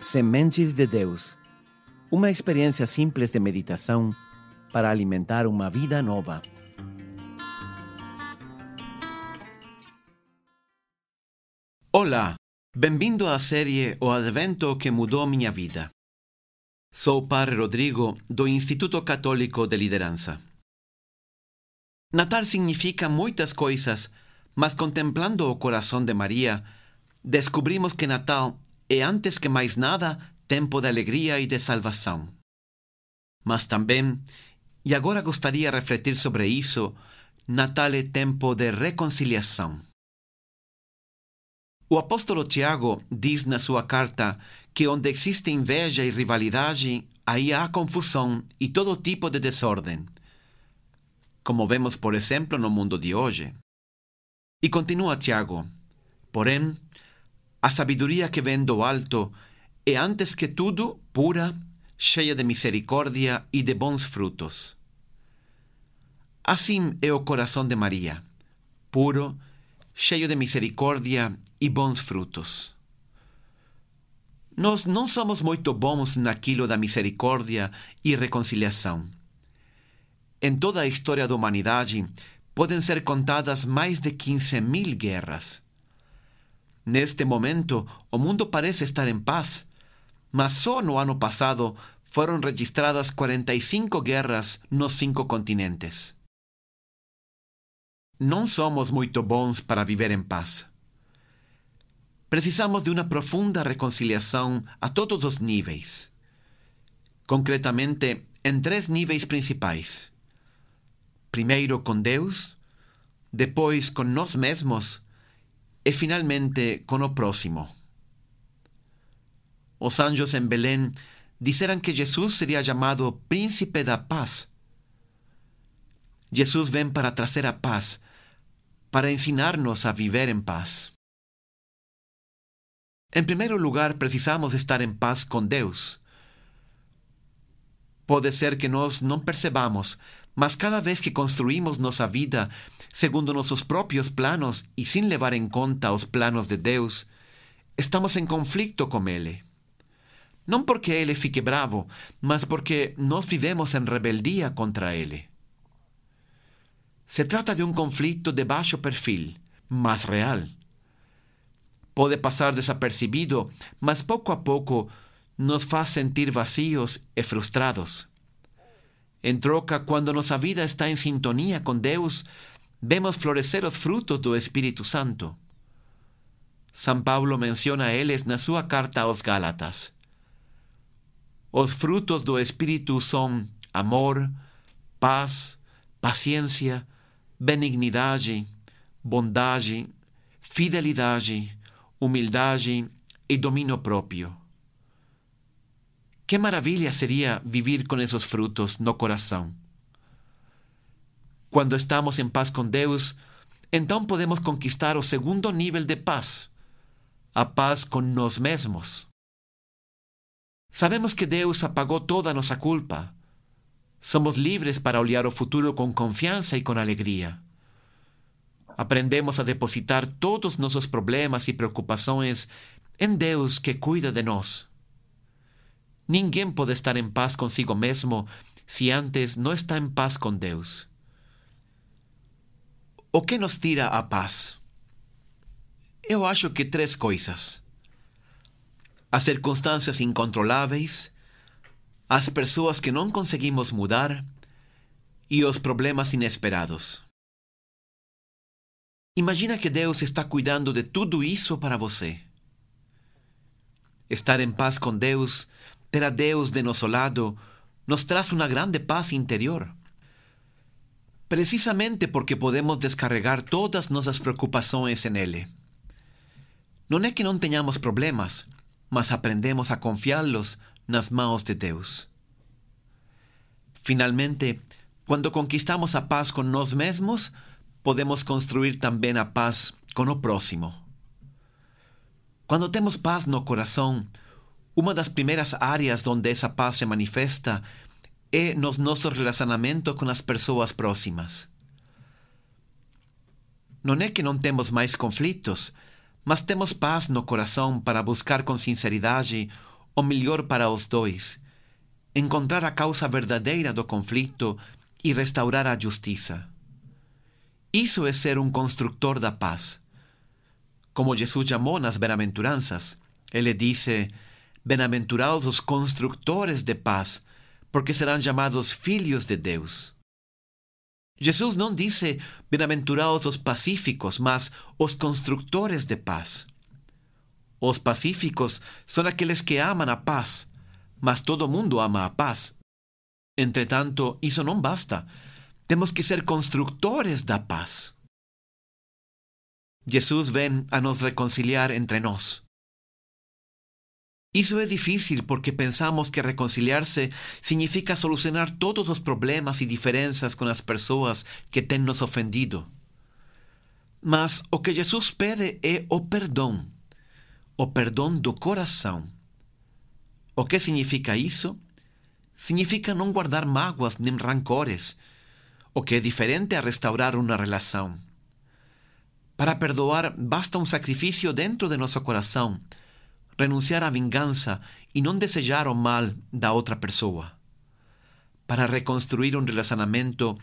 Sementes de Deus. Uma experiência simples de meditação para alimentar uma vida nova. Olá, bem-vindo à série O Advento que mudou minha vida. Sou o Padre Rodrigo do Instituto Católico de Liderança. Natal significa muitas coisas, mas contemplando o coração de Maria, descobrimos que Natal é antes que mais nada tempo de alegria e de salvação. Mas também, e agora gostaria de refletir sobre isso, Natal é tempo de reconciliação. O apóstolo Tiago diz na sua carta que onde existe inveja e rivalidade, aí há confusão e todo tipo de desordem, como vemos, por exemplo, no mundo de hoje. E continua Tiago: Porém, a sabedoria que vem do alto é antes que tudo pura, cheia de misericórdia e de bons frutos. Assim é o coração de Maria, puro, cheio de misericórdia e bons frutos. Nós não somos muito bons naquilo da misericórdia e reconciliação. Em toda a história da humanidade, podem ser contadas mais de 15 mil guerras. Neste momento, o mundo parece estar em paz, mas só no ano passado foram registradas 45 guerras nos cinco continentes. Não somos muito bons para viver em paz. Precisamos de uma profunda reconciliação a todos os níveis. Concretamente, em três níveis principais: primeiro com Deus, depois com nós mesmos e finalmente com o próximo. Os anjos em Belém disseram que Jesus seria chamado Príncipe da Paz. Jesus vem para trazer a paz, para ensinar-nos a viver em paz. Em primeiro lugar, precisamos estar em paz com Deus. Pode ser que nós não percebamos, mas cada vez que construímos nossa vida segundo nossos próprios planos e sem levar em conta os planos de Deus, estamos em conflito com Ele. Não porque Ele fique bravo, mas porque nós vivemos em rebeldia contra Ele. Se trata de um conflito de baixo perfil, mas real. Pode passar desapercebido, mas pouco a pouco nos faz sentir vazios e frustrados. Em troca, quando nossa vida está em sintonia com Deus, vemos florescer os frutos do Espírito Santo. São Paulo menciona eles na sua carta aos Gálatas. Os frutos do Espírito são amor, paz, paciência, benignidade, bondade, fidelidade, humildade e domínio próprio. Que maravilha seria viver com esses frutos no coração. Quando estamos em paz com Deus, então podemos conquistar o segundo nível de paz, a paz com nós mesmos. Sabemos que Deus apagou toda a nossa culpa. Somos livres para olhar o futuro com confiança e com alegria. Aprendemos a depositar todos nossos problemas e preocupações em Deus que cuida de nós. Ninguém pode estar em paz consigo mesmo se antes não está em paz com Deus. O que nos tira a paz? Eu acho que três coisas: as circunstâncias incontroláveis, as pessoas que não conseguimos mudar e os problemas inesperados. Imagina que Deus está cuidando de tudo isso para você. Estar em paz com Deus ter a Deus de nosso lado nos traz uma grande paz interior. Precisamente porque podemos descarregar todas nossas preocupações em Ele. Não é que não tenhamos problemas, mas aprendemos a confiá-los nas mãos de Deus. Finalmente, quando conquistamos a paz com nós mesmos, podemos construir também a paz com o próximo. Quando temos paz no coração, uma das primeiras áreas onde essa paz se manifesta é nos nossos relacionamentos com as pessoas próximas. Não é que não temos mais conflitos, mas temos paz no coração para buscar com sinceridade o melhor para os dois, encontrar a causa verdadeira do conflito e restaurar a justiça. Isso é ser um construtor da paz. Como Jesus chamou nas bem-aventuranças, ele disse: Bem-aventurados os construtores de paz, porque serão chamados filhos de Deus. Jesus não disse bem-aventurados os pacíficos, mas os construtores de paz. Os pacíficos são aqueles que amam a paz, mas todo mundo ama a paz. Entretanto, isso não basta. Temos que ser construtores da paz. Jesus vem a nos reconciliar entre Isso é difícil porque pensamos que reconciliar-se significa solucionar todos os problemas e diferenças com as pessoas que têm nos ofendido. Mas o que Jesus pede é o perdão, o perdão do coração. O que significa isso? Significa não guardar mágoas nem rancores, o que é diferente a restaurar uma relação. Para perdoar, basta um sacrifício dentro de nosso coração renunciar à vingança e não desejar o mal da outra pessoa. Para reconstruir um relacionamento,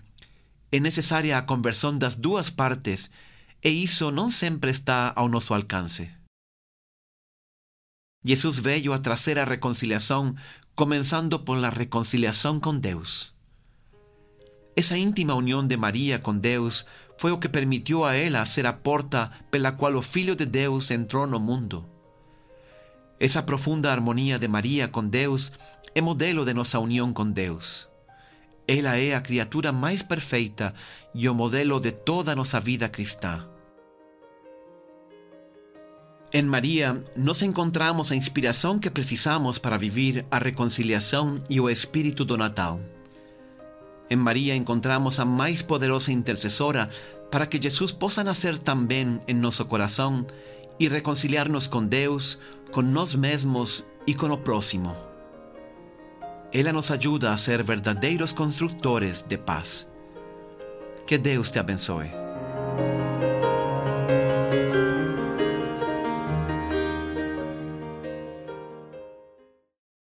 é necessária a conversão das duas partes e isso não sempre está ao nosso alcance. Jesus veio a trazer a reconciliação, começando por la reconciliação com Deus. Essa íntima união de Maria com Deus foi o que permitiu a ela ser a porta pela qual o Filho de Deus entrou no mundo. Essa profunda harmonia de Maria com Deus é modelo de nossa união com Deus. Ela é a criatura mais perfeita e o modelo de toda nossa vida cristã. Em Maria, nós encontramos a inspiração que precisamos para viver a reconciliação e o espírito do Natal. Em Maria encontramos a mais poderosa intercessora para que Jesus possa nascer também em nosso coração e reconciliar-nos com Deus, com nós mesmos e com o próximo. Ela nos ajuda a ser verdadeiros construtores de paz. Que Deus te abençoe.